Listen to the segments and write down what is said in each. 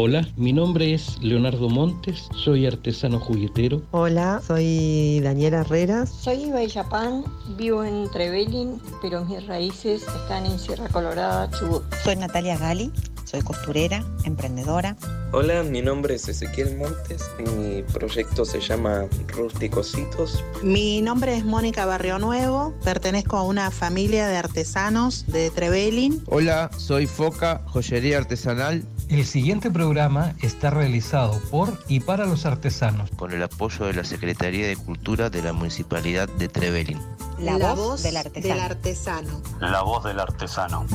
Hola, mi nombre es Leonardo Montes, soy artesano juguetero. Hola, soy Daniela Herreras. Soy Iba Yapán, vivo en Trevelin, pero mis raíces están en Sierra Colorada, Chubut. Soy Natalia Gali, soy costurera, emprendedora. Hola, mi nombre es Ezequiel Montes, mi proyecto se llama Rústicositos. Mi nombre es Mónica Barrio Nuevo, pertenezco a una familia de artesanos de Trevelin. Hola, soy Foca, joyería artesanal el siguiente programa está realizado por y para los artesanos. Con el apoyo de la Secretaría de Cultura de la Municipalidad de Trevelin. La, voz, del artesano. La voz del artesano.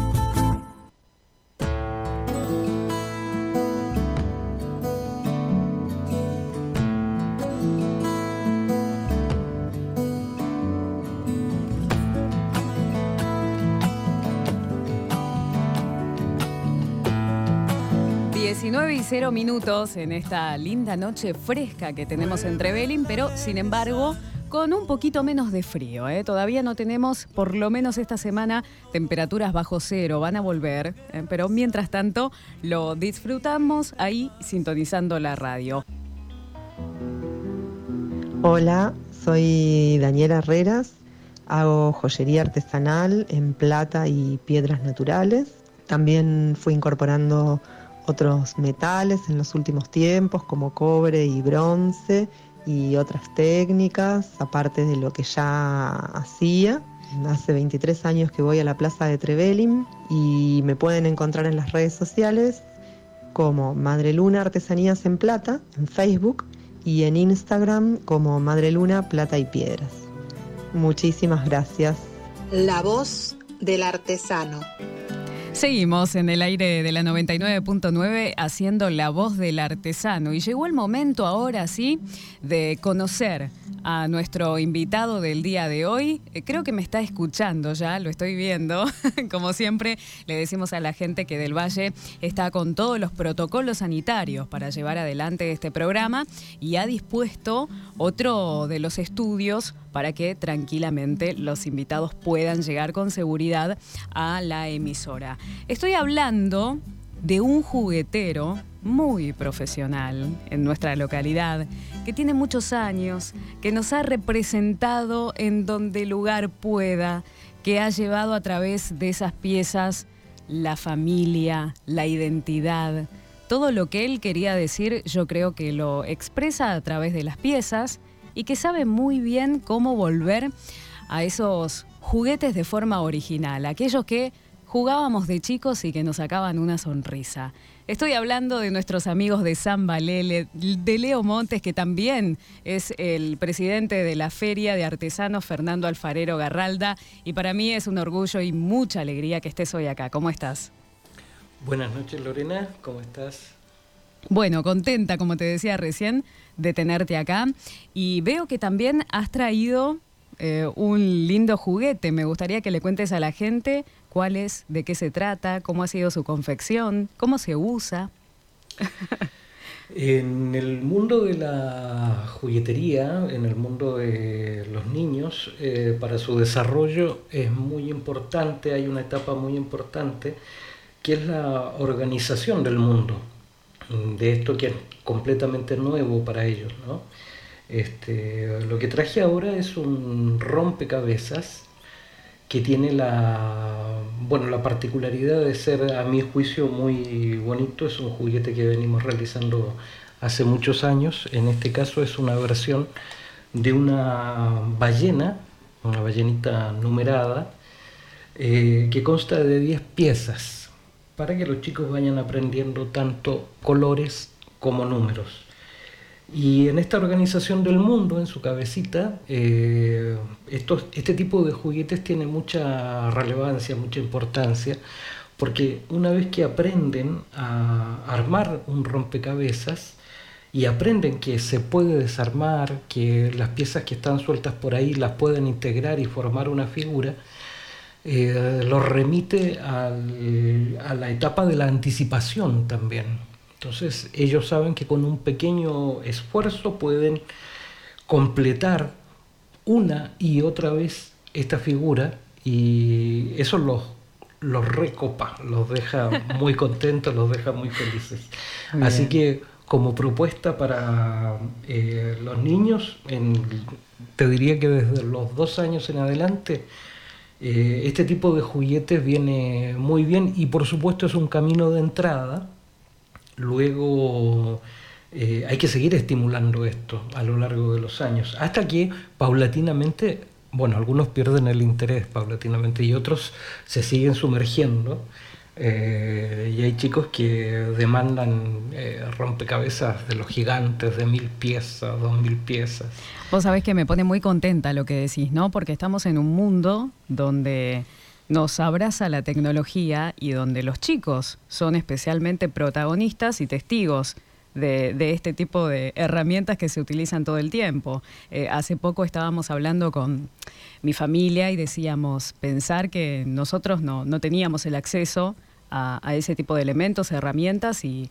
19 y 0 minutos en esta linda noche fresca que tenemos en Trevelin, pero sin embargo con un poquito menos de frío. ¿eh? Todavía no tenemos, por lo menos esta semana, temperaturas bajo cero. Van a volver, ¿eh? pero mientras tanto lo disfrutamos ahí sintonizando la radio. Hola, soy Daniela Herreras. Hago joyería artesanal en plata y piedras naturales. También fui incorporando otros metales en los últimos tiempos, como cobre y bronce y otras técnicas, aparte de lo que ya hacía. Hace 23 años que voy a la plaza de Trevelin y me pueden encontrar en las redes sociales como Madre Luna Artesanías en Plata en Facebook y en Instagram como Madre Luna Plata y Piedras. Muchísimas gracias. La voz del artesano. Seguimos en el aire de la 99.9 haciendo la voz del artesano. Y llegó el momento ahora sí de conocer a nuestro invitado del día de hoy. Eh, creo que me está escuchando ya, lo estoy viendo. Como siempre, le decimos a la gente que del Valle está con todos los protocolos sanitarios para llevar adelante este programa y ha dispuesto otro de los estudios para que tranquilamente los invitados puedan llegar con seguridad a la emisora. Estoy hablando de un juguetero muy profesional en nuestra localidad, que tiene muchos años, que nos ha representado en donde lugar pueda, que ha llevado a través de esas piezas la familia, la identidad, todo lo que él quería decir yo creo que lo expresa a través de las piezas y que sabe muy bien cómo volver a esos juguetes de forma original, aquellos que jugábamos de chicos y que nos sacaban una sonrisa. Estoy hablando de nuestros amigos de San Valele, de Leo Montes, que también es el presidente de la Feria de Artesanos Fernando Alfarero Garralda. Y para mí es un orgullo y mucha alegría que estés hoy acá. ¿Cómo estás? Buenas noches, Lorena. ¿Cómo estás? Bueno, contenta, como te decía recién, de tenerte acá. Y veo que también has traído eh, un lindo juguete. Me gustaría que le cuentes a la gente cuál es, de qué se trata, cómo ha sido su confección, cómo se usa. En el mundo de la juguetería, en el mundo de los niños, eh, para su desarrollo es muy importante, hay una etapa muy importante, que es la organización del mundo, de esto que es completamente nuevo para ellos. ¿no? Este, lo que traje ahora es un rompecabezas que tiene la, bueno, la particularidad de ser, a mi juicio, muy bonito. Es un juguete que venimos realizando hace muchos años. En este caso es una versión de una ballena, una ballenita numerada, eh, que consta de 10 piezas, para que los chicos vayan aprendiendo tanto colores como números. Y en esta organización del mundo, en su cabecita, eh, este tipo de juguetes tiene mucha relevancia, mucha importancia, porque una vez que aprenden a armar un rompecabezas y aprenden que se puede desarmar, que las piezas que están sueltas por ahí las pueden integrar y formar una figura, eh, los remite a la etapa de la anticipación también entonces ellos saben que con un pequeño esfuerzo pueden completar una y otra vez esta figura y eso los, los recopa, los deja muy contentos, los deja muy felices. Así que como propuesta para eh, los niños, te diría que desde los dos años en adelante, eh, este tipo de juguetes viene muy bien y por supuesto es un camino de entrada. Luego eh, hay que seguir estimulando esto a lo largo de los años, hasta que paulatinamente, bueno, algunos pierden el interés paulatinamente y otros se siguen sumergiendo. Eh, y hay chicos que demandan eh, rompecabezas de los gigantes de mil piezas, dos mil piezas. Vos sabés que me pone muy contenta lo que decís, ¿no? Porque estamos en un mundo donde nos abraza la tecnología y donde los chicos son especialmente protagonistas y testigos de, este tipo de herramientas que se utilizan todo el tiempo. Eh, hace poco estábamos hablando con mi familia y decíamos pensar que nosotros no, teníamos el acceso a, ese tipo de elementos, herramientas y,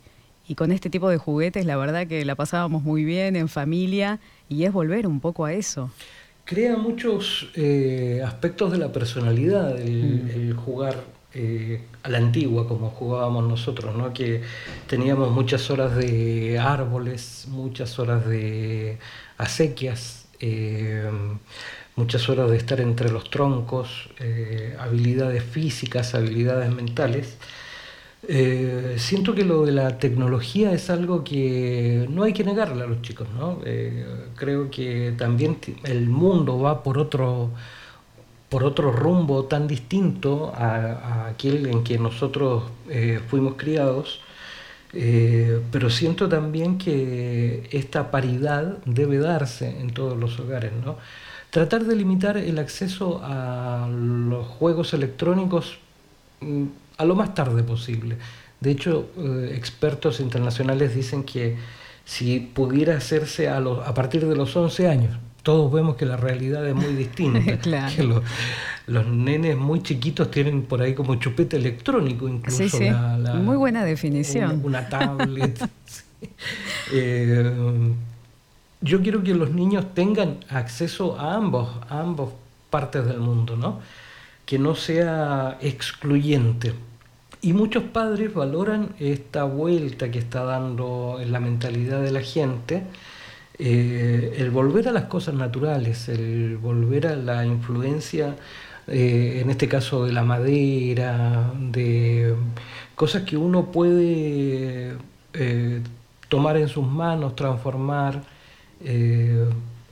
con este tipo de juguetes la verdad que la pasábamos muy bien en familia y es volver un poco a eso. Crea muchos eh, aspectos de la personalidad el mm. jugar eh, a la antigua, como jugábamos nosotros, ¿no? que teníamos muchas horas de árboles, muchas horas de acequias, eh, muchas horas de estar entre los troncos, habilidades físicas, habilidades mentales. Siento que lo de la tecnología es algo que no hay que negarle a los chicos, ¿no? creo que también el mundo va por otro por otro rumbo tan distinto a, aquel en que nosotros eh, fuimos criados, eh, pero siento también que esta paridad debe darse en todos los hogares. ¿no? Tratar de limitar el acceso a los juegos electrónicos mm, a lo más tarde posible. De hecho, eh, expertos internacionales dicen que si pudiera hacerse a, a partir de los 11 años, todos vemos que la realidad es muy distinta. que los, nenes muy chiquitos tienen por ahí como chupete electrónico, incluso. Sí, muy buena definición. Una, tablet. Eh, yo quiero que los niños tengan acceso a ambos, a ambas partes del mundo, ¿no? Que no sea excluyente. Y muchos padres valoran esta vuelta que está dando en la mentalidad de la gente eh, el volver a las cosas naturales, el volver a la influencia, eh, en este caso de la madera, de cosas que uno puede eh, tomar en sus manos, transformar,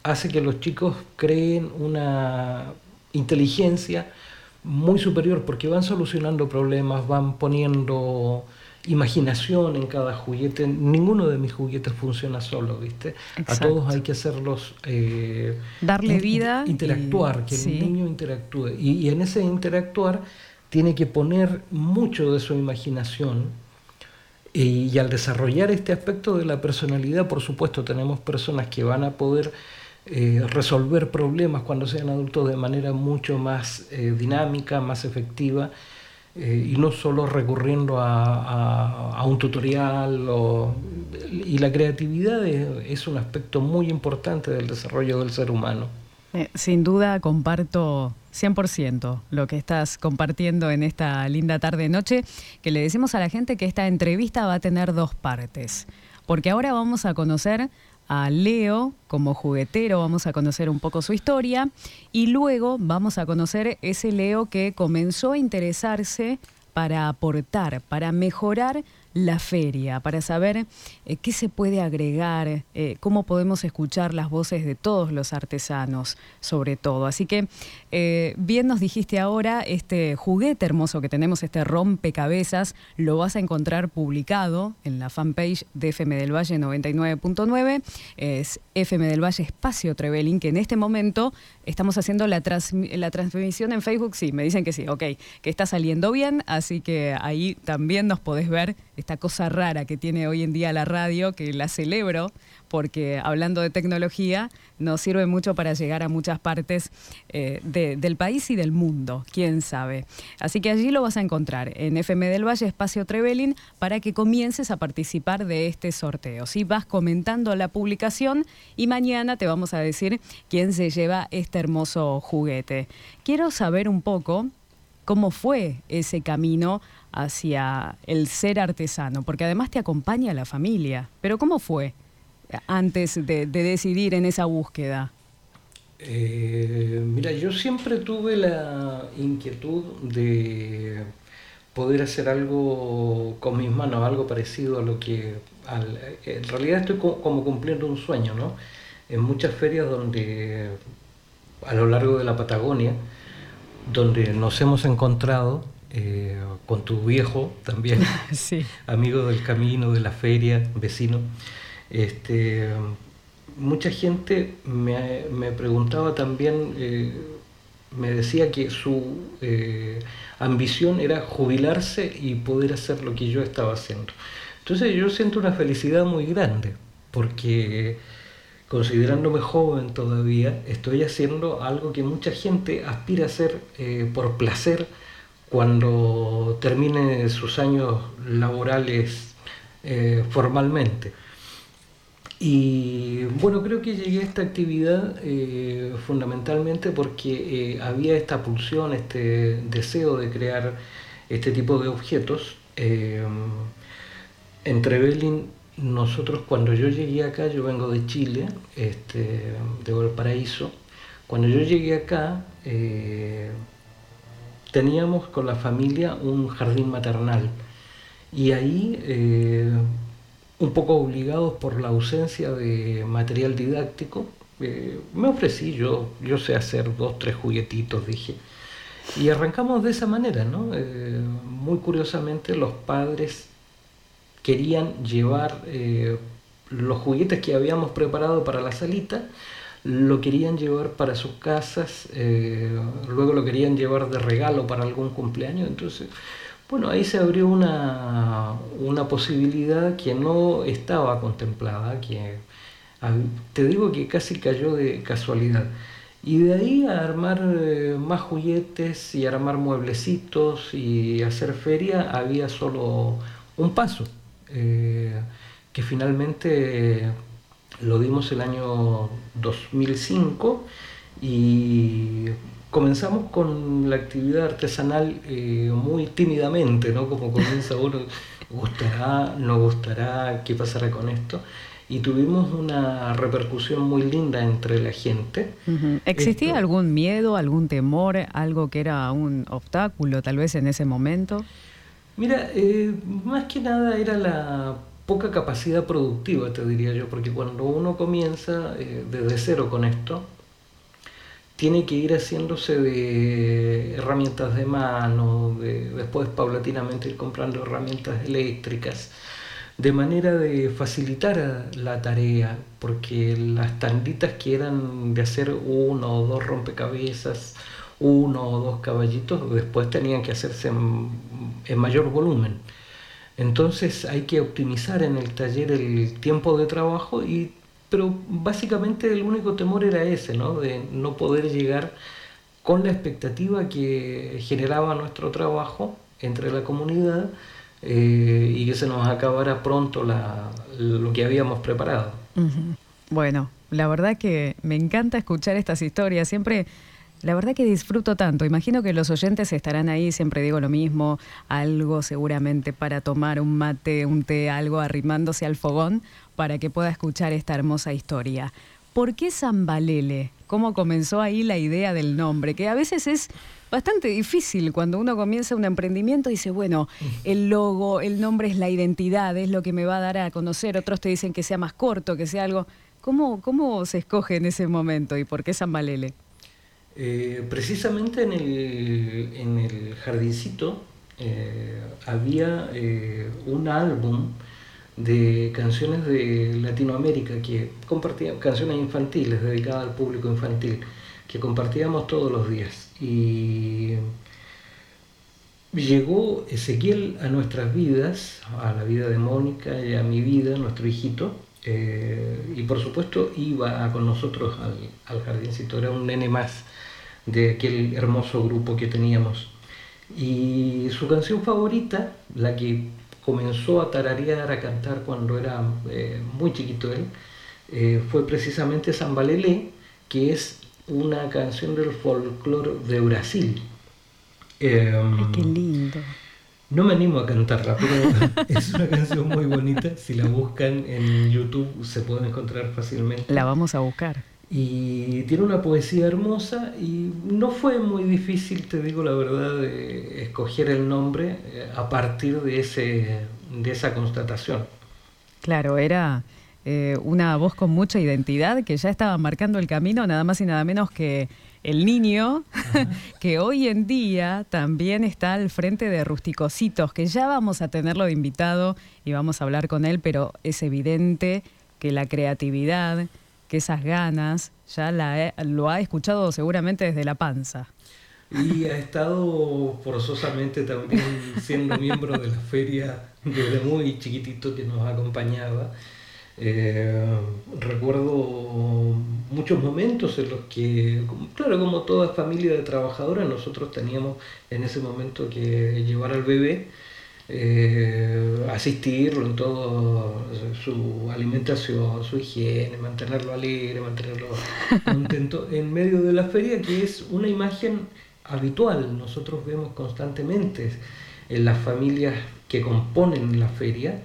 hace que los chicos creen una inteligencia muy superior porque van solucionando problemas, van poniendo imaginación en cada juguete. Ninguno de mis juguetes funciona solo, ¿viste? A todos hay que hacerlos... Eh, Darle vida. Interactuar, que el niño interactúe. Y, en ese interactuar tiene que poner mucho de su imaginación. Y, al desarrollar este aspecto de la personalidad, por supuesto, tenemos personas que van a poder eh, resolver problemas cuando sean adultos de manera mucho más eh, dinámica, más efectiva eh, y no solo recurriendo a, un tutorial. y la creatividad es, un aspecto muy importante del desarrollo del ser humano. Sin duda comparto 100% lo que estás compartiendo en esta linda tarde-noche, que le decimos a la gente que esta entrevista va a tener dos partes, porque ahora vamos a conocer a Leo como juguetero, vamos a conocer un poco su historia. Y luego vamos a conocer ese Leo que comenzó a interesarse para aportar, para mejorar la feria, para saber eh, qué se puede agregar, eh, cómo podemos escuchar las voces de todos los artesanos, sobre todo. Así que eh, bien nos dijiste ahora, este juguete hermoso que tenemos, este rompecabezas, lo vas a encontrar publicado en la fanpage de FM del Valle 99.9, es FM del Valle Espacio Trevelin, que en este momento estamos haciendo la, la transmisión en Facebook, sí, me dicen que sí, ok, que está saliendo bien, así que ahí también nos podés ver esta cosa rara que tiene hoy en día la radio, que la celebro, porque hablando de tecnología nos sirve mucho para llegar a muchas partes eh, del país y del mundo, quién sabe. Así que allí lo vas a encontrar en FM del Valle, Espacio Trevelin, para que comiences a participar de este sorteo. Si vas comentando la publicación y mañana te vamos a decir quién se lleva este hermoso juguete. Quiero saber un poco cómo fue ese camino hacia el ser artesano, porque además te acompaña la familia. Pero ¿cómo fue antes de, decidir en esa búsqueda? Eh, mira, yo siempre tuve la inquietud de poder hacer algo con mis manos, algo parecido a lo que... en realidad estoy como cumpliendo un sueño, ¿no? En muchas ferias donde a lo largo de la Patagonia, donde nos hemos encontrado eh, con tu viejo también, amigo del camino, de la feria, vecino. Este, mucha gente me, preguntaba también, eh, me decía que su eh, ambición era jubilarse y poder hacer lo que yo estaba haciendo. Entonces yo siento una felicidad muy grande, porque considerándome joven todavía, estoy haciendo algo que mucha gente aspira a hacer eh, por placer cuando termine sus años laborales eh, formalmente. Y bueno, creo que llegué a esta actividad eh, fundamentalmente porque había esta pulsión, este deseo de crear este tipo de objetos. entre Berlín nosotros cuando yo llegué acá, yo vengo de Chile, este, de Valparaíso, cuando yo llegué acá eh, teníamos con la familia un jardín maternal y ahí eh, un poco obligados por la ausencia de material didáctico, eh, me ofrecí yo, yo sé hacer dos, tres juguetitos, dije. Y arrancamos de esa manera, ¿no? muy curiosamente los padres querían llevar eh, los juguetes que habíamos preparado para la salita, lo querían llevar para sus casas, eh, luego lo querían llevar de regalo para algún cumpleaños, entonces, bueno, ahí se abrió una, una posibilidad que no estaba contemplada, que te digo que casi cayó de casualidad. Y de ahí a armar eh, más juguetes y armar mueblecitos y hacer feria había solo un paso. Eh, que finalmente lo dimos el año 2005 y comenzamos con la actividad artesanal eh, muy tímidamente, ¿no? Como comienza uno, ¿gustará? ¿No gustará? ¿Qué pasará con esto? Y tuvimos una repercusión muy linda entre la gente. ¿Existía algún miedo, algún temor, algo que era un obstáculo tal vez en ese momento? Mira, eh, más que nada era la poca capacidad productiva, te diría yo, porque cuando uno comienza eh, desde cero con esto, tiene que ir haciéndose de herramientas de mano, después paulatinamente ir comprando herramientas eléctricas, de manera de facilitar la tarea, porque las tanditas que eran de hacer uno o dos rompecabezas, uno o dos caballitos, después tenían que hacerse en, mayor volumen. Entonces hay que optimizar en el taller el tiempo de trabajo, y, pero básicamente el único temor era ese, ¿no? de no poder llegar con la expectativa que generaba nuestro trabajo entre la comunidad eh, y que se nos acabara pronto la, lo que habíamos preparado. Bueno, la verdad que me encanta escuchar estas historias. Siempre la verdad que disfruto tanto. Imagino que los oyentes estarán ahí, siempre digo lo mismo, algo seguramente para tomar un mate, un té, algo arrimándose al fogón para que pueda escuchar esta hermosa historia. ¿Por qué Zambalele? ¿Cómo comenzó ahí la idea del nombre? Que a veces es bastante difícil cuando uno comienza un emprendimiento y dice, bueno, el logo, el nombre es la identidad, es lo que me va a dar a conocer. Otros te dicen que sea más corto, que sea algo. ¿Cómo, cómo se escoge en ese momento y por qué Zambalele? Eh, precisamente en el, en el jardincito eh, había eh, un álbum de canciones de Latinoamérica que compartíamos, canciones infantiles dedicadas al público infantil, que compartíamos todos los días. Y llegó Ezequiel a nuestras vidas, a la vida de Mónica y a mi vida, nuestro hijito, y por supuesto iba con nosotros al, al jardincito, era un nene más de aquel hermoso grupo que teníamos. Y su canción favorita, la que comenzó a tararear, a cantar cuando era eh, muy chiquito él, eh, fue precisamente Zambalele, que es una canción del folclore de Brasil. Em, Ay, qué lindo. No me animo a cantarla, pero es una canción muy bonita. Si la buscan en YouTube se puede encontrar fácilmente. La vamos a buscar. Y tiene una poesía hermosa y no fue muy difícil, te digo la verdad, de escoger el nombre eh, a partir de, ese, de esa constatación. Claro, era eh, una voz con mucha identidad que ya estaba marcando el camino, nada más y nada menos que el niño, que hoy en día también está al frente de Rusticositos, que ya vamos a tenerlo de invitado y vamos a hablar con él, pero es evidente que la creatividad, que esas ganas, ya la lo ha escuchado seguramente desde la panza. Y ha estado forzosamente también siendo miembro de la feria desde muy chiquitito que nos acompañaba. Eh, recuerdo muchos momentos en los que, claro, como toda familia de trabajadoras, nosotros teníamos en ese momento que llevar al bebé, eh, asistirlo en toda su alimentación, su higiene, mantenerlo alegre, mantenerlo contento en medio de la feria, que es una imagen habitual, nosotros vemos constantemente en las familias que componen la feria,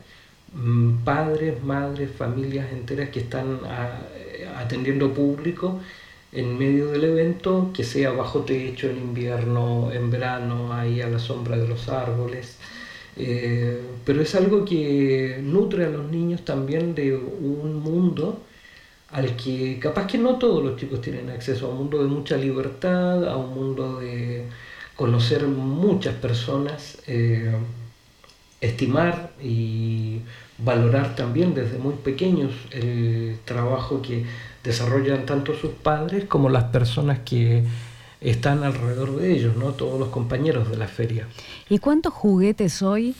padres, madres, familias enteras que están atendiendo público en medio del evento, que sea bajo techo en invierno, en verano, ahí a la sombra de los árboles. Eh, pero es algo que nutre a los niños también de un mundo al que capaz que no todos los chicos tienen acceso, a un mundo de mucha libertad, a un mundo de conocer muchas personas, eh, estimar y valorar también desde muy pequeños el trabajo que desarrollan tanto sus padres como las personas que están alrededor de ellos, ¿no? Todos los compañeros de la feria. ¿Y cuántos juguetes hoy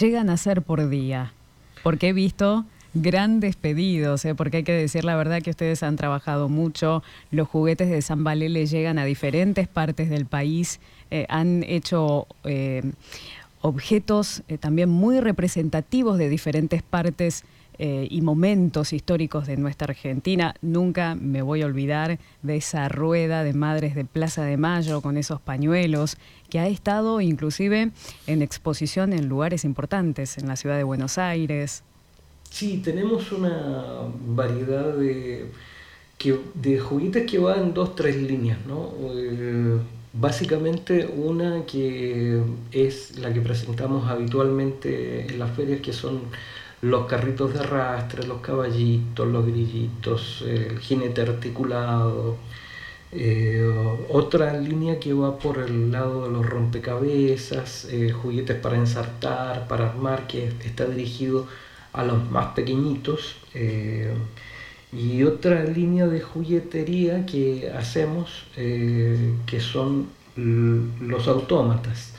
llegan a ser por día? Porque he visto grandes pedidos, ¿eh? porque hay que decir la verdad que ustedes han trabajado mucho, los juguetes de San Valele llegan a diferentes partes del país, eh, han hecho eh, objetos eh, también muy representativos de diferentes partes eh, y momentos históricos de nuestra Argentina. Nunca me voy a olvidar de esa rueda de madres de Plaza de Mayo con esos pañuelos, que ha estado inclusive en exposición en lugares importantes, en la ciudad de Buenos Aires. Sí, tenemos una variedad de, juguetes que van en dos, tres líneas, ¿no? Eh, Básicamente una que es la que presentamos habitualmente en las ferias, que son los carritos de arrastre, los caballitos, los grillitos, el jinete articulado. Eh, otra línea que va por el lado de los rompecabezas, eh, juguetes para ensartar, para armar, que está dirigido a los más pequeñitos. Eh, y otra línea de juguetería que hacemos eh, que son los autómatas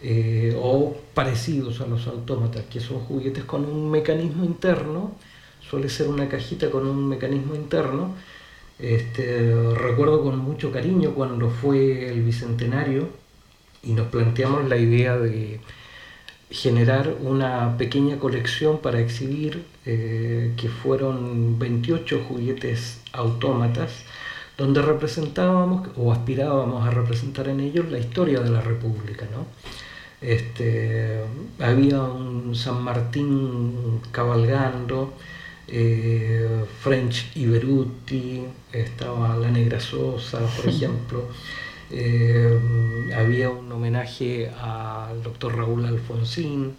eh, o parecidos a los autómatas, que son juguetes con un mecanismo interno, suele ser una cajita con un mecanismo interno. Este, recuerdo con mucho cariño cuando fue el Bicentenario y nos planteamos la idea de generar una pequeña colección para exhibir, eh, que fueron 28 juguetes autómatas, donde representábamos o aspirábamos a representar en ellos la historia de la República. ¿no? Este, había un San Martín cabalgando, eh, French Iberuti, estaba la Negra Sosa, por ejemplo. Eh, había un homenaje al doctor Raúl Alfonsín,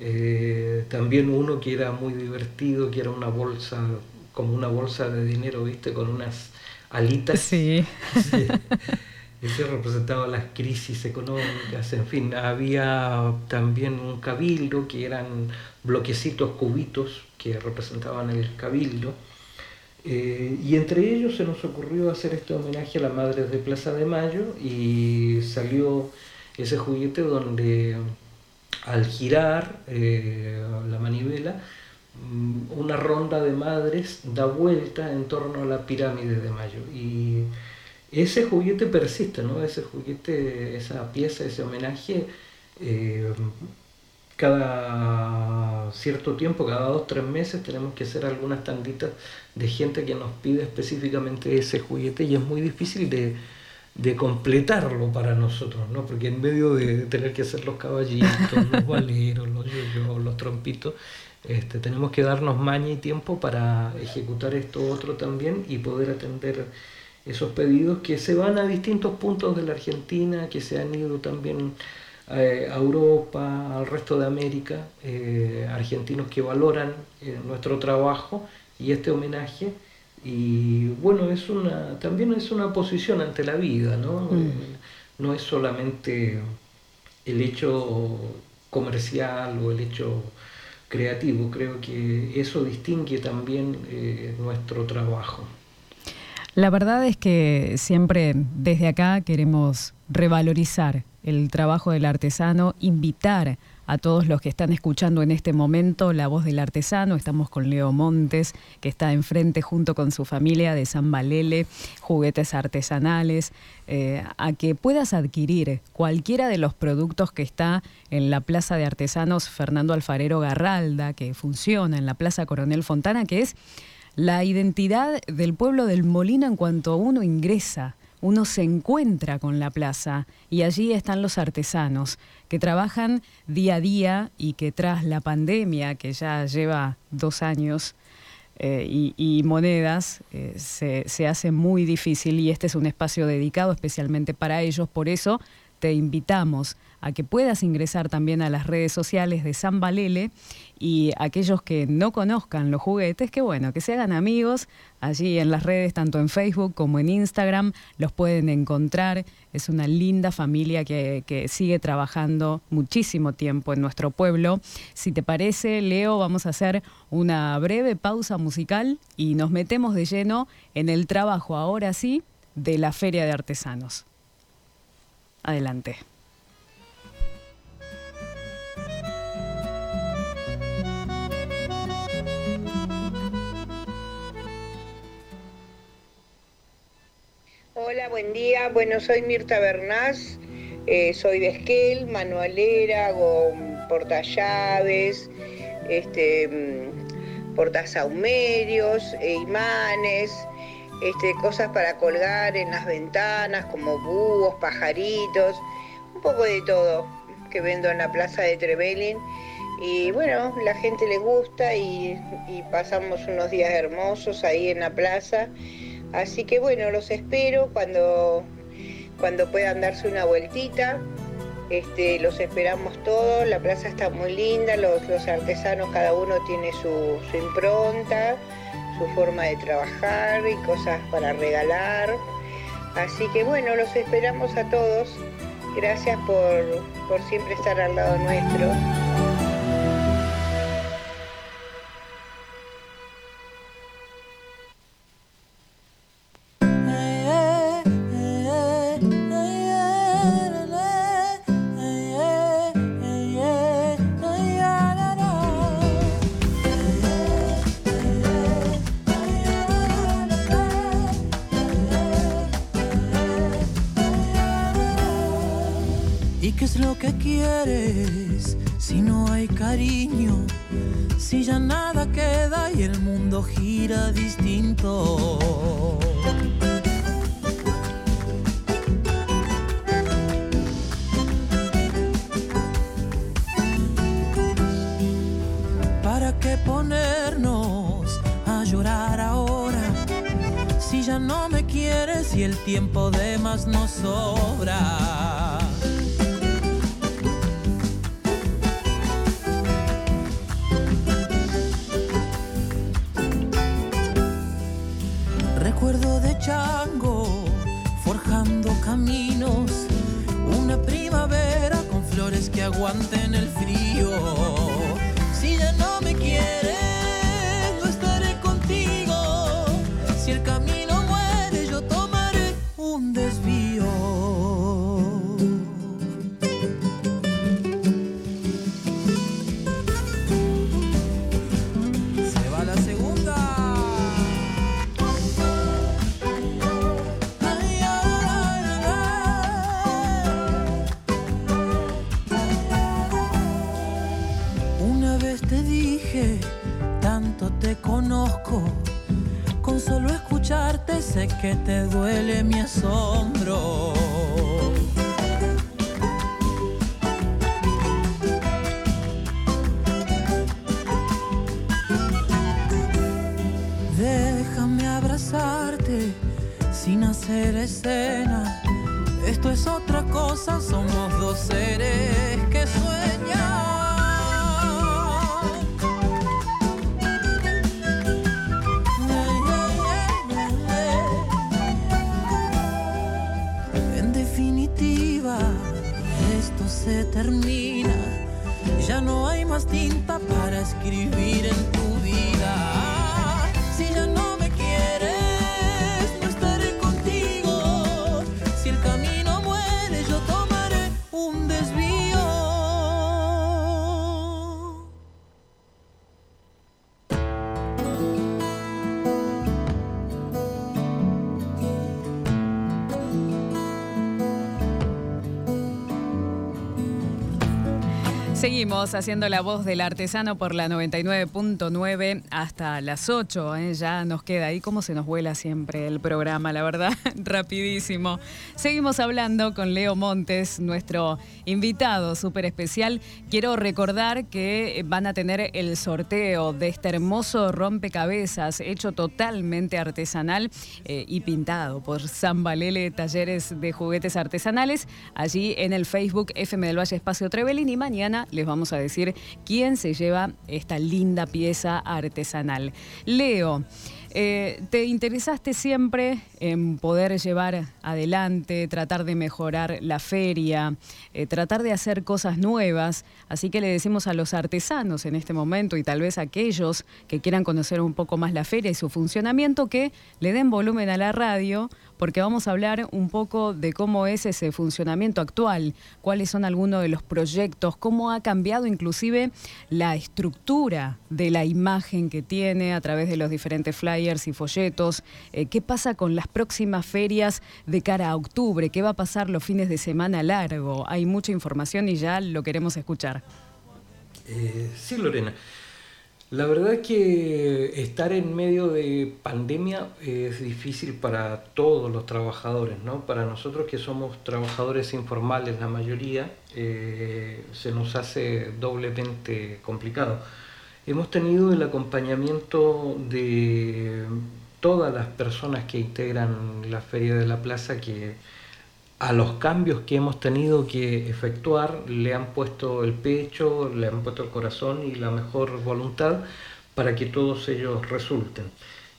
eh, también uno que era muy divertido, que era una bolsa, como una bolsa de dinero, viste, con unas alitas. Sí. Ese representaba las crisis económicas, en fin, había también un cabildo que eran bloquecitos, cubitos que representaban el cabildo. Eh, y entre ellos se nos ocurrió hacer este homenaje a las madres de Plaza de Mayo y salió ese juguete donde al girar eh, la manivela, mm, una ronda de madres da vuelta en torno a la pirámide de Mayo. Y ese juguete persiste, ¿no? Ese juguete, esa pieza, ese homenaje, eh, cada cierto tiempo, cada dos, tres meses, tenemos que hacer algunas tanditas de gente que nos pide específicamente ese juguete y es muy difícil de, de completarlo para nosotros, ¿no? Porque en medio de tener que hacer los caballitos, los valeros, los yoyos, los trompitos, este, tenemos que darnos maña y tiempo para ejecutar esto otro también y poder atender esos pedidos que se van a distintos puntos de la Argentina, que se han ido también eh, a Europa, al resto de América, eh, argentinos que valoran eh, nuestro trabajo y este homenaje y bueno, es una, también es una posición ante la vida, ¿no? Mm. No es solamente el hecho comercial o el hecho creativo, creo que eso distingue también eh, nuestro trabajo. La verdad es que siempre desde acá queremos revalorizar el trabajo del artesano, invitar a todos los que están escuchando en este momento La Voz del Artesano. Estamos con Leo Montes, que está enfrente junto con su familia de San Valele, juguetes artesanales, eh, a que puedas adquirir cualquiera de los productos que está en la Plaza de Artesanos Fernando Alfarero Garralda, que funciona en la Plaza Coronel Fontana, que es la identidad del pueblo del Molino en cuanto uno ingresa uno se encuentra con la plaza y allí están los artesanos que trabajan día a día y que tras la pandemia, que ya lleva dos años, eh, y, monedas, eh, se, se hace muy difícil y este es un espacio dedicado especialmente para ellos. Por eso te invitamos a que puedas ingresar también a las redes sociales de San Valele y aquellos que no conozcan los juguetes, que bueno, que se hagan amigos allí en las redes, tanto en Facebook como en Instagram, los pueden encontrar. Es una linda familia que, que sigue trabajando muchísimo tiempo en nuestro pueblo. Si te parece, Leo, vamos a hacer una breve pausa musical y nos metemos de lleno en el trabajo, ahora sí, de la Feria de Artesanos. Adelante. Buen día. Bueno, soy Mirta Bernás, eh, soy de Esquel, manualera, hago portallaves, este, mm, portasahumerios, e imanes, este, cosas para colgar en las ventanas como búhos, pajaritos, un poco de todo que vendo en la plaza de Trevelin. Y bueno, la gente le gusta y pasamos unos días hermosos ahí en la plaza. Así que bueno, los espero cuando, cuando puedan darse una vueltita. Este, los esperamos todos, la plaza está muy linda, los, artesanos cada uno tiene su, impronta, su forma de trabajar y cosas para regalar. Así que bueno, los esperamos a todos. Gracias por, por siempre estar al lado nuestro. distinto. ¿Para qué ponernos a llorar ahora? Si ya no me quieres y el tiempo de más nos sobra. caminos, una primavera con flores que aguanten el frío. Si ya no me quieres, no estaré contigo. Si el camino se termina, ya no hay más tinta para escribir en tu vida. Haciendo la voz del artesano por la 99.9 hasta las 8. ¿eh? Ya nos queda ahí como se nos vuela siempre el programa, la verdad, rapidísimo. Seguimos hablando con Leo Montes, nuestro invitado súper especial. Quiero recordar que van a tener el sorteo de este hermoso rompecabezas hecho totalmente artesanal eh, y pintado por San Valele Talleres de Juguetes Artesanales, allí en el Facebook FM del Valle Espacio Trevelin y mañana les vamos a decir quién se lleva esta linda pieza artesanal. Leo. Eh, te interesaste siempre en poder llevar adelante, tratar de mejorar la feria, eh, tratar de hacer cosas nuevas, así que le decimos a los artesanos en este momento y tal vez a aquellos que quieran conocer un poco más la feria y su funcionamiento que le den volumen a la radio porque vamos a hablar un poco de cómo es ese funcionamiento actual, cuáles son algunos de los proyectos, cómo ha cambiado inclusive la estructura de la imagen que tiene a través de los diferentes flyers y folletos, eh, qué pasa con las próximas ferias de cara a octubre, qué va a pasar los fines de semana largo. Hay mucha información y ya lo queremos escuchar. Eh, sí, Lorena. La verdad es que estar en medio de pandemia es difícil para todos los trabajadores, ¿no? Para nosotros que somos trabajadores informales, la mayoría, eh, se nos hace doblemente complicado. Hemos tenido el acompañamiento de todas las personas que integran la Feria de la Plaza que a los cambios que hemos tenido que efectuar le han puesto el pecho, le han puesto el corazón y la mejor voluntad para que todos ellos resulten.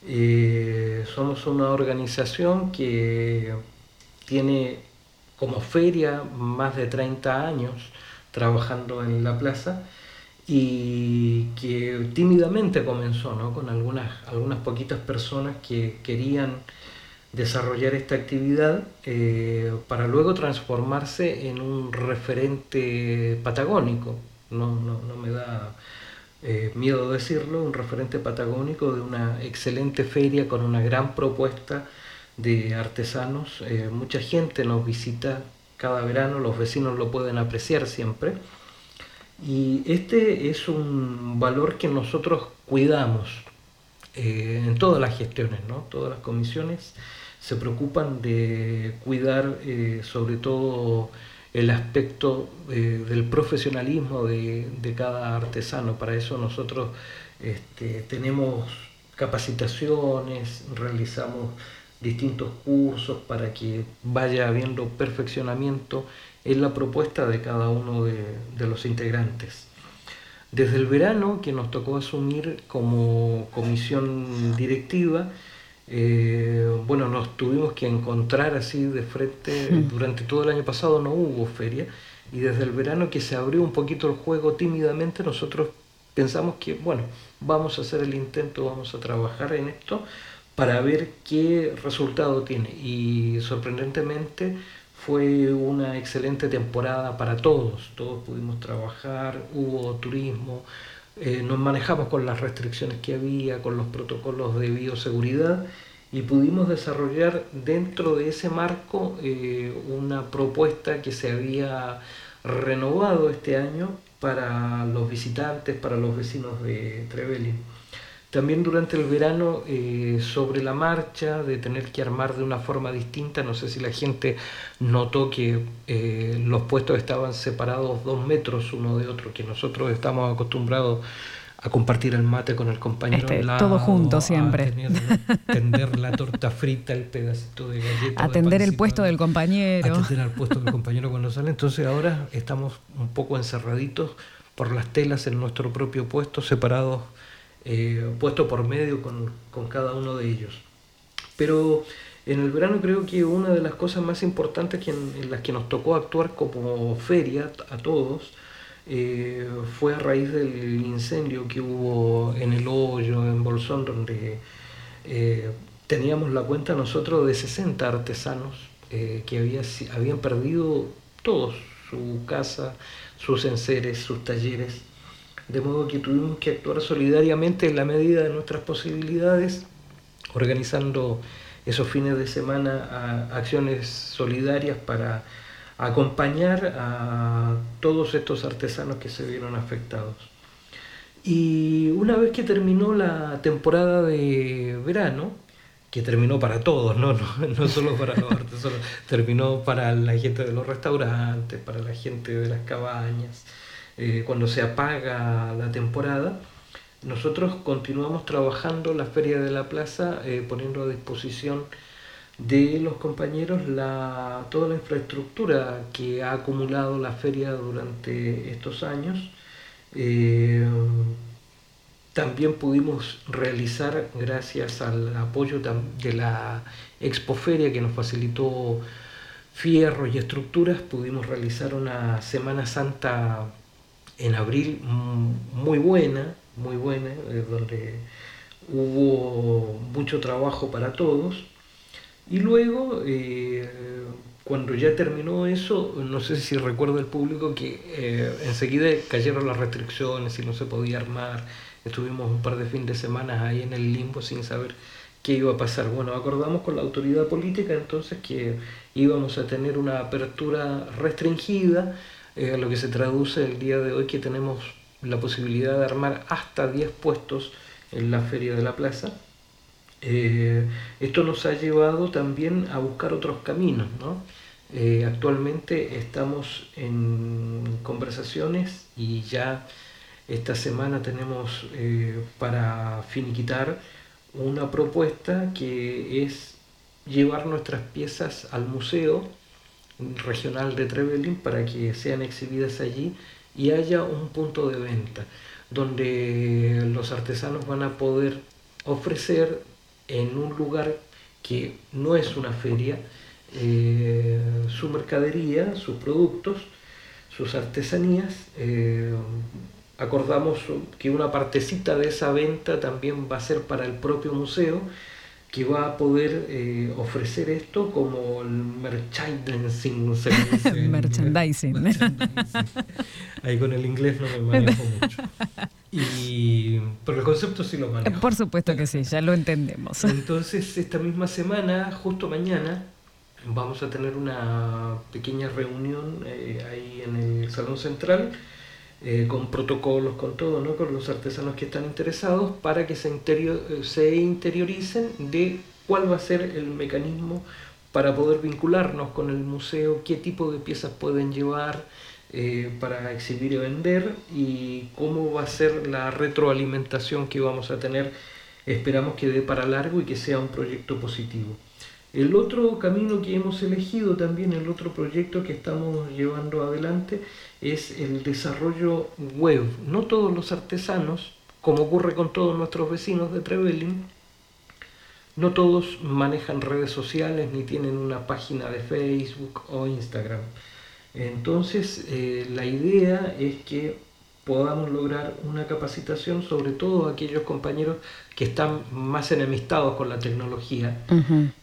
Eh, somos una organización que tiene como feria más de 30 años trabajando en la plaza y que tímidamente comenzó ¿no? con algunas, algunas poquitas personas que querían desarrollar esta actividad eh, para luego transformarse en un referente patagónico. No, me da eh, miedo decirlo, un referente patagónico de una excelente feria con una gran propuesta de artesanos. Eh, mucha gente nos visita cada verano, los vecinos lo pueden apreciar siempre. Y este es un valor que nosotros cuidamos en todas las gestiones, ¿no? todas las comisiones se preocupan de cuidar eh, sobre todo el aspecto eh, del profesionalismo de, cada artesano. Para eso nosotros este, tenemos capacitaciones, realizamos distintos cursos para que vaya habiendo perfeccionamiento en la propuesta de cada uno de, de los integrantes. Desde el verano que nos tocó asumir como comisión directiva, eh, bueno, nos tuvimos que encontrar así de frente. Durante todo el año pasado no hubo feria y desde el verano que se abrió un poquito el juego tímidamente, nosotros pensamos que, bueno, vamos a hacer el intento, vamos a trabajar en esto para ver qué resultado tiene. Y sorprendentemente fue una excelente temporada para todos. Todos pudimos trabajar, hubo turismo, eh, nos manejamos con las restricciones que había, con los protocolos de bioseguridad y pudimos desarrollar dentro de ese marco eh, una propuesta que se había renovado este año para los visitantes, para los vecinos de Trevelin. También durante el verano, eh, sobre la marcha, de tener que armar de una forma distinta, no sé si la gente notó que eh, los puestos estaban separados dos metros uno de otro, que nosotros estamos acostumbrados a compartir el mate con el compañero Este, lado, todo junto siempre. a tener- tender la torta frita, el pedacito de galleta. Atender el puesto del compañero. atender al puesto del compañero cuando sale. Entonces ahora estamos un poco encerraditos por las telas en nuestro propio puesto, separados, eh, puesto por medio con, con cada uno de ellos. Pero en el verano creo que una de las cosas más importantes que en, las que nos tocó actuar como feria a todos eh, fue a raíz del incendio que hubo en el hoyo, en Bolsón, donde eh, teníamos la cuenta nosotros de 60 artesanos que habían perdido todos, su casa, sus enseres, sus talleres. De modo que tuvimos que actuar solidariamente en la medida de nuestras posibilidades, organizando esos fines de semana acciones solidarias para acompañar a todos estos artesanos que se vieron afectados. Y una vez que terminó la temporada de verano, que terminó para todos, no, no, no solo para los artesanos, terminó para la gente de los restaurantes, para la gente de las cabañas, eh, cuando se apaga la temporada, nosotros continuamos trabajando la Feria de la Plaza, eh, poniendo a disposición de los compañeros toda la infraestructura que ha acumulado la feria durante estos años. Eh, también pudimos realizar, gracias al apoyo de la Expoferia que nos facilitó fierros y estructuras, pudimos realizar una Semana Santa en abril mm, muy buena, muy buena, donde hubo mucho trabajo para todos. Y luego, eh, cuando ya terminó eso, no sé si recuerdo el público que eh, enseguida cayeron las restricciones y no se podía armar. Estuvimos un par de fines de semana ahí en el limbo sin saber qué iba a pasar. Bueno, acordamos con la autoridad política entonces que íbamos a tener una apertura restringida, eh, lo que se traduce el día de hoy que tenemos la posibilidad de armar hasta 10 puestos en la feria de la plaza. Eh, esto nos ha llevado también a buscar otros caminos. ¿no? Eh, actualmente estamos en conversaciones y ya esta semana tenemos eh, para finiquitar una propuesta que es llevar nuestras piezas al museo regional de Trevelin para que sean exhibidas allí y haya un punto de venta donde los artesanos van a poder ofrecer en un lugar que no es una feria eh, su mercadería, sus productos, sus artesanías. eh, acordamos que una partecita de esa venta también va a ser para el propio museo que va a poder eh, ofrecer esto como el merchandising. se dice. Merchandising. Ahí con el inglés no me manejo mucho. Y, pero el concepto sí lo manejo. Por supuesto que sí, ya lo entendemos. Entonces, esta misma semana, justo mañana, vamos a tener una pequeña reunión eh, ahí en el Salón Central, eh, con protocolos, con todo, ¿no? con los artesanos que están interesados, para que se, interior- eh, se interioricen de cuál va a ser el mecanismo para poder vincularnos con el museo, qué tipo de piezas pueden llevar eh, para exhibir y vender y cómo va a ser la retroalimentación que vamos a tener. Esperamos que dé para largo y que sea un proyecto positivo. El otro camino que hemos elegido también, el otro proyecto que estamos llevando adelante, es el desarrollo web. No todos los artesanos, como ocurre con todos nuestros vecinos de Trevelin, no todos manejan redes sociales ni tienen una página de Facebook o Instagram. Entonces, eh, la idea es que podamos lograr una capacitación, sobre todo aquellos compañeros que están más enemistados con la tecnología,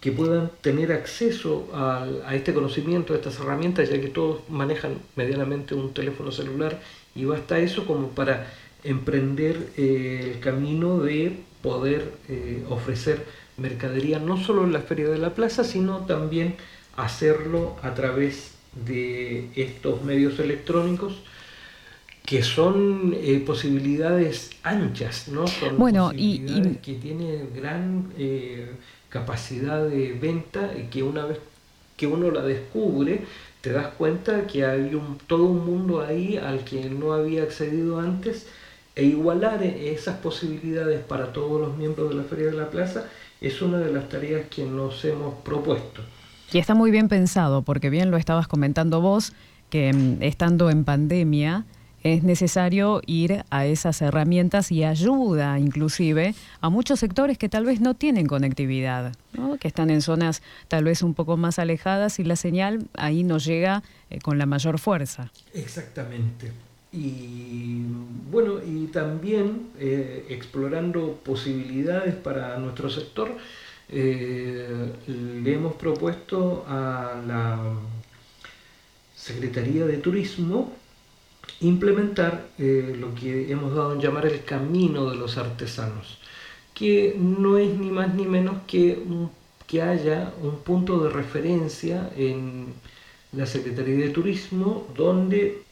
que puedan tener acceso a, este conocimiento, a estas herramientas, ya que todos manejan medianamente un teléfono celular y basta eso como para emprender eh, el camino de poder eh, ofrecer mercadería no solo en la Feria de la Plaza, sino también hacerlo a través de estos medios electrónicos que son eh, posibilidades anchas, ¿no? Son Bueno, y- posibilidades y- que tiene gran eh, capacidad de venta y que una vez que uno la descubre, te das cuenta que hay un, todo un mundo ahí al que no había accedido antes e igualar e- esas posibilidades para todos los miembros de la Feria de la Plaza es una de las tareas que nos hemos propuesto. Y está muy bien pensado, porque bien lo estabas comentando vos, que mm, estando en pandemia es necesario ir a esas herramientas y ayuda inclusive a muchos sectores que tal vez no tienen conectividad, que están en zonas tal vez un poco más alejadas y la señal ahí no llega eh, con la mayor fuerza. Exactamente. Y bueno, y también eh, explorando posibilidades para nuestro sector, eh, le hemos propuesto a la Secretaría de Turismo implementar eh, lo que hemos dado en llamar el camino de los artesanos, que no es ni más ni menos que, que haya un punto de referencia en la Secretaría de Turismo donde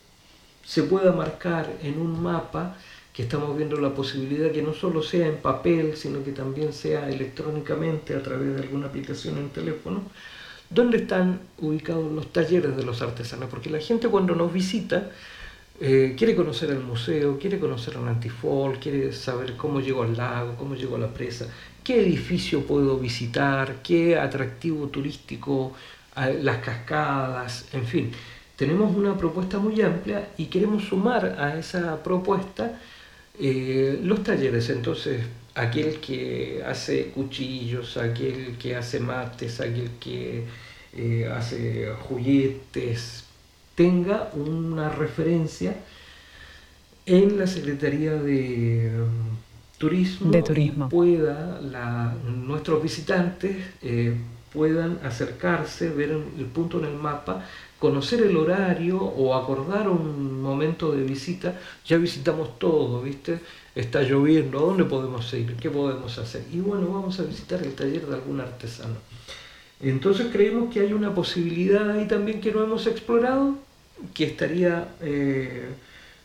se pueda marcar en un mapa que estamos viendo la posibilidad que no solo sea en papel, sino que también sea electrónicamente a través de alguna aplicación en teléfono, dónde están ubicados los talleres de los artesanos, porque la gente cuando nos visita eh, quiere conocer el museo, quiere conocer el antifol, quiere saber cómo llegó al lago, cómo llegó a la presa, qué edificio puedo visitar, qué atractivo turístico, las cascadas, en fin. Tenemos una propuesta muy amplia y queremos sumar a esa propuesta eh, los talleres. Entonces, aquel que hace cuchillos, aquel que hace mates, aquel que eh, hace juguetes, tenga una referencia en la Secretaría de um, Turismo, De Turismo. pueda la- nuestros visitantes eh, puedan acercarse, ver el el punto en el mapa, conocer el horario o acordar un momento de visita. Ya visitamos todo, ¿viste? Está lloviendo, ¿a dónde podemos ir? ¿Qué podemos hacer? Y bueno, vamos a visitar el taller de algún artesano. Entonces creemos que hay una posibilidad ahí también que no hemos explorado, que estaría eh,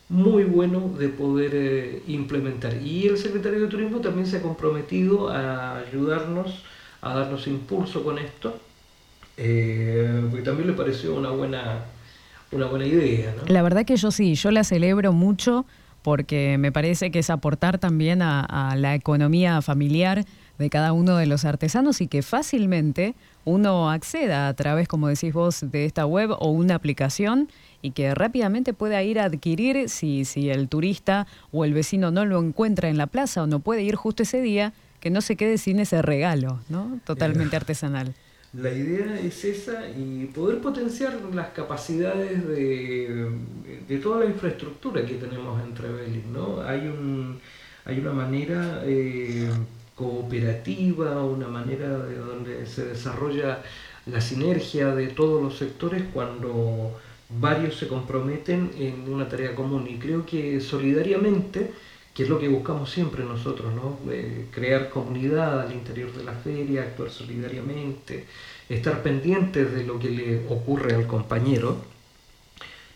muy bueno de poder eh, implementar. Y el secretario de Turismo también se ha comprometido a ayudarnos, a darnos impulso con esto, eh, porque también le pareció una buena, una buena idea. La verdad que yo sí, yo la celebro mucho porque me parece que es aportar también a la economía familiar de cada uno de los artesanos y que fácilmente uno acceda a través, como decís vos, de esta web o una aplicación y que rápidamente pueda ir a adquirir si, si el turista o el vecino no lo encuentra en la plaza o no puede ir justo ese día, que no se quede sin ese regalo, ¿no? Totalmente artesanal. La idea es esa y poder potenciar las capacidades de, de toda la infraestructura que tenemos en Trevelin, ¿no? Hay, un, hay una manera eh, cooperativa, una manera de donde se desarrolla la sinergia de todos los sectores cuando varios se comprometen en una tarea común y creo que solidariamente que es lo que buscamos siempre nosotros, ¿no? Eh, crear comunidad al interior de la feria, actuar solidariamente, estar pendientes de lo que le ocurre al compañero,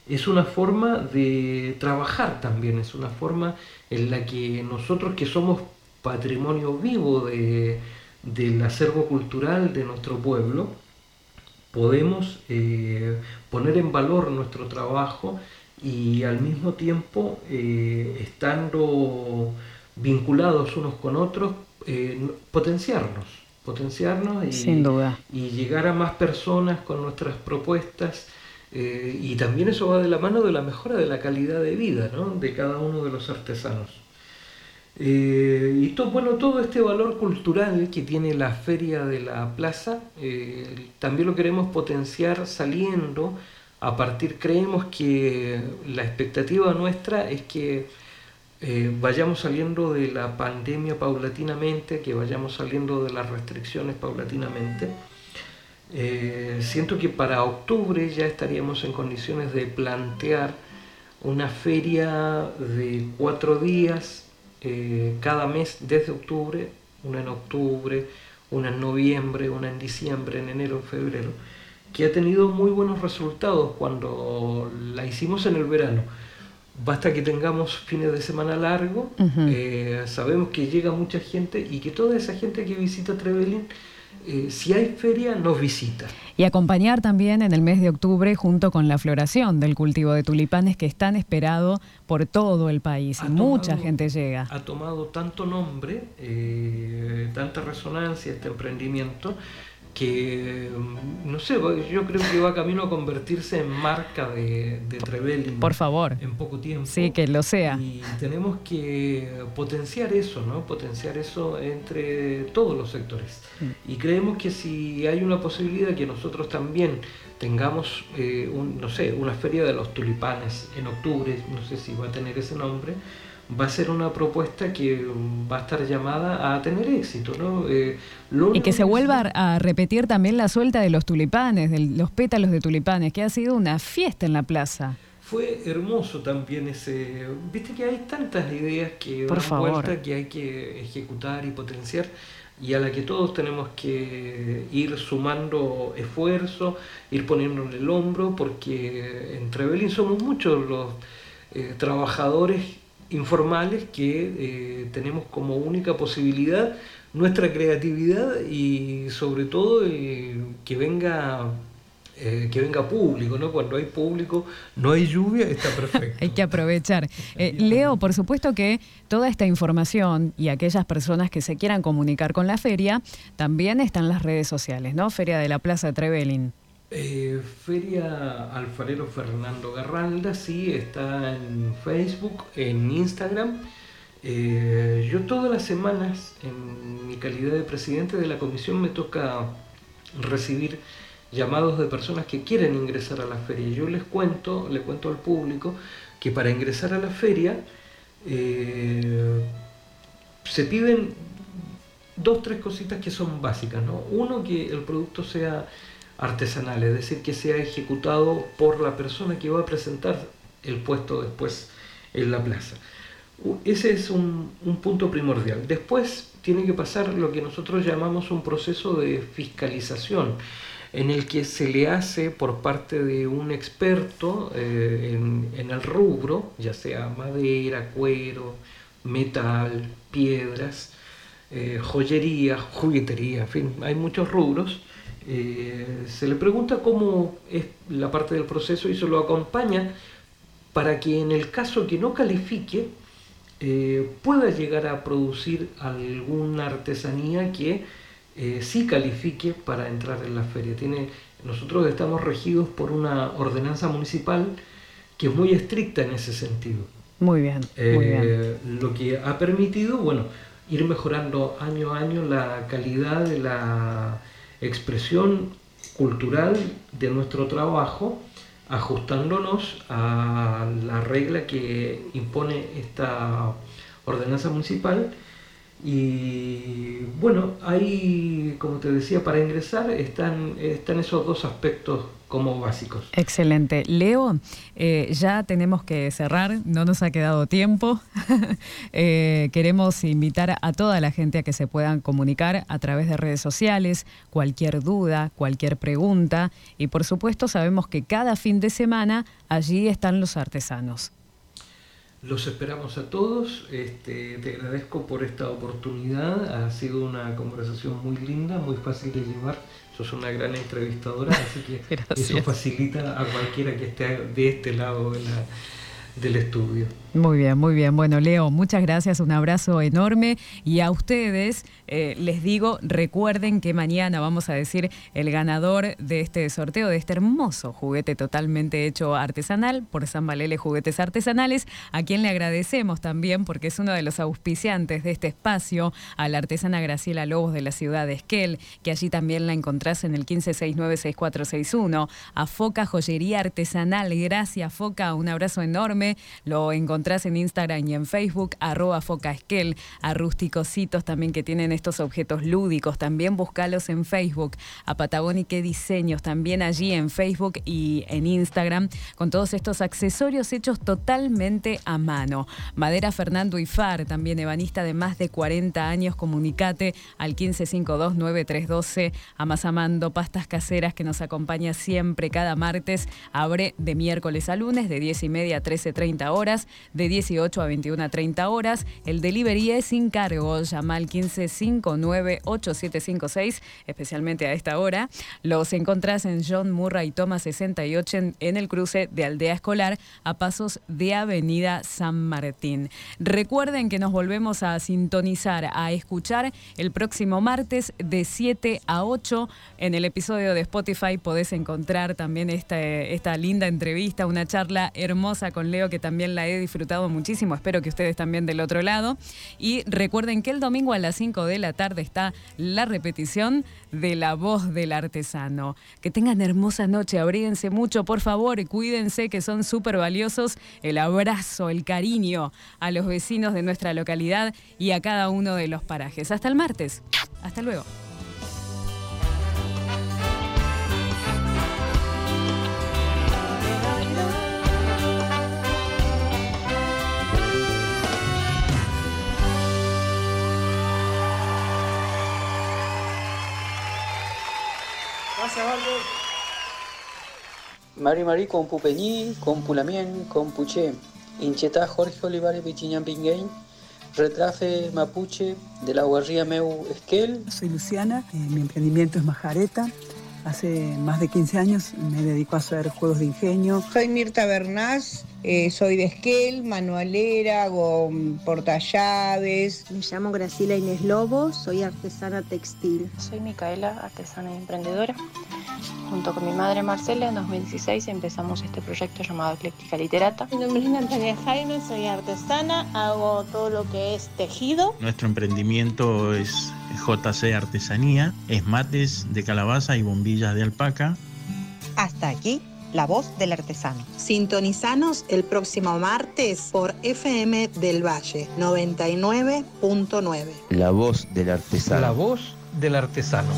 es una forma de trabajar también, es una forma en la que nosotros que somos patrimonio vivo de, del acervo cultural de nuestro pueblo, podemos eh, poner en valor nuestro trabajo y al mismo tiempo, eh, estando vinculados unos con otros, eh, potenciarnos, potenciarnos y, Sin duda. y llegar a más personas con nuestras propuestas. y también eso va de la mano de la mejora de la calidad de vida ¿no? de cada uno de los artesanos. Eh, y to- bueno, todo este valor cultural que tiene la feria de la plaza, eh, también lo queremos potenciar saliendo a partir, creemos que la expectativa nuestra es que eh, vayamos saliendo de la pandemia paulatinamente, que vayamos saliendo de las restricciones paulatinamente. Siento que para octubre ya estaríamos en condiciones de plantear una feria de cuatro días eh, cada mes desde octubre, una en octubre, una en noviembre, una en diciembre, en enero, en febrero, que ha tenido muy buenos resultados cuando la hicimos en el verano. Basta que tengamos fines de semana largo, eh, sabemos que llega mucha gente y que toda esa gente que visita Trevelin, eh, si hay feria, nos visita. Y acompañar también en el mes de octubre junto con la floración del cultivo de tulipanes que es tan esperado por todo el país. Ha mucha tomado- gente llega. Ha tomado tanto nombre, eh, tanta resonancia este emprendimiento, que, no sé, yo creo que va camino a convertirse en marca de, de. Por favor. En poco tiempo. Sí, que lo sea. Y tenemos que potenciar eso, ¿no? Potenciar eso entre todos los sectores. Mm. Y creemos que si hay una posibilidad que nosotros también tengamos, eh, un, no sé, una feria de los tulipanes en octubre, no sé si va a tener ese nombre, va a ser una propuesta que va a estar llamada a tener éxito, ¿no? Eh, lo Y que se vuelva a repetir también la suelta de los tulipanes, de los pétalos de tulipanes, que ha sido una fiesta en la plaza. Fue hermoso también ese. Viste que hay tantas ideas que Por dan favor. vuelta que hay que ejecutar y potenciar y a la que todos tenemos que ir sumando esfuerzo, ir poniéndole el hombro, porque en Trevelin somos muchos los eh, trabajadores informales que eh, tenemos como única posibilidad nuestra creatividad y sobre todo eh, que venga eh, que venga público, ¿no? Cuando hay público, no hay lluvia, está perfecto. Hay que aprovechar. Leo, por supuesto que toda esta información y aquellas personas que se quieran comunicar con la feria, también están las redes sociales, ¿no? Feria de la Plaza Trevelin. Eh, Feria Alfarero Fernando Garralda, sí, está en Facebook, en Instagram. Eh, yo todas las semanas, en mi calidad de presidente de la comisión, me toca recibir llamados de personas que quieren ingresar a la feria. Yo les cuento, le cuento al público que para ingresar a la feria eh, se piden dos, tres cositas que son básicas, ¿no? Uno, que el producto sea artesanal, es decir, que sea ejecutado por la persona que va a presentar el puesto después en la plaza. Ese es un, un punto primordial. Después tiene que pasar lo que nosotros llamamos un proceso de fiscalización, en el que se le hace por parte de un experto eh, en, en el rubro, ya sea madera, cuero, metal, piedras, eh, joyería, juguetería, en fin, hay muchos rubros. Eh, se le pregunta cómo es la parte del proceso y se lo acompaña para que en el caso que no califique eh, pueda llegar a producir alguna artesanía que eh, sí califique para entrar en la feria. Tiene, nosotros estamos regidos por una ordenanza municipal que es muy estricta en ese sentido. Muy bien, muy bien. Lo que ha permitido, bueno, ir mejorando año a año la calidad de la expresión cultural de nuestro trabajo, ajustándonos a la regla que impone esta ordenanza municipal. Y bueno, ahí, como te decía, para ingresar están, están esos dos aspectos como básicos. Excelente. Leo, eh, ya tenemos que cerrar, no nos ha quedado tiempo. Eh, queremos invitar a toda la gente a que se puedan comunicar a través de redes sociales, cualquier duda, cualquier pregunta. Y por supuesto sabemos que cada fin de semana allí están los artesanos. Los esperamos a todos. Este, te agradezco por esta oportunidad. Ha sido una conversación muy linda, muy fácil de llevar. Sos una gran entrevistadora, así que Gracias. eso facilita a cualquiera que esté de este lado de la- del estudio. Muy bien, muy bien. Bueno, Leo, muchas gracias, un abrazo enorme. Y a ustedes eh, les digo, recuerden que mañana vamos a decir el ganador de este sorteo, de este hermoso juguete totalmente hecho artesanal por San Valele Juguetes Artesanales, a quien le agradecemos también porque es uno de los auspiciantes de este espacio, a la artesana Graciela Lobos de la ciudad de Esquel, que allí también la encontrás en el 15696461, a Foca Joyería Artesanal. Gracias, Foca, un abrazo enorme. Lo encontrás en Instagram y en Facebook, arroba Foca Esquel, a Rusticositos también que tienen estos objetos lúdicos. También buscalos en Facebook, a Patagónica Diseños, también allí en Facebook y en Instagram, con todos estos accesorios hechos totalmente a mano. Madera Fernando Ifar, también ebanista de más de 40 años, comunicate al 1552-9312, Amasamando Pastas Caseras que nos acompaña siempre cada martes, abre de miércoles a lunes de 10 y media a 13 15.30 horas, de 18 a 21.30 horas. El delivery es sin cargo. Llama al 15598756, especialmente a esta hora. Los encontrás en John Murray Thomas 68 en, en el cruce de Aldea Escolar a pasos de Avenida San Martín. Recuerden que nos volvemos a sintonizar, a escuchar el próximo martes de 7 a 8. En el episodio de Spotify podés encontrar también esta, esta linda entrevista, una charla hermosa con Leo que también la he disfrutado muchísimo. Espero que ustedes también del otro lado. Y recuerden que el domingo a las 5 de la tarde está la repetición de La Voz del Artesano. Que tengan hermosa noche, abríguense mucho, por favor, cuídense que son súper valiosos. El abrazo, el cariño a los vecinos de nuestra localidad y a cada uno de los parajes. Hasta el martes. Hasta luego. Mari Mari con Pupeñí, con Pulamien, con Puché, Inchetá Jorge Olivares Pichiñán Pinguein, Retrafe Mapuche de la Guarría Meu Esquel. Soy Luciana, eh, mi emprendimiento es Majareta. Hace más de 15 años me dedico a hacer juegos de ingenio. Soy Mirta Bernás, eh, soy de Esquel, manualera, hago mm, portallaves. Me llamo Graciela Inés Lobo, soy artesana textil. Soy Micaela, artesana y emprendedora. Junto con mi madre Marcela, en 2016 empezamos este proyecto llamado Ecléctica Literata. Mi nombre es Natalia Jaime, soy artesana, hago todo lo que es tejido. Nuestro emprendimiento es JC Artesanía, es mates de calabaza y bombillas de alpaca. Hasta aquí, la voz del artesano. Sintonizanos el próximo martes por FM del Valle 99.9. La voz del artesano. La voz del artesano.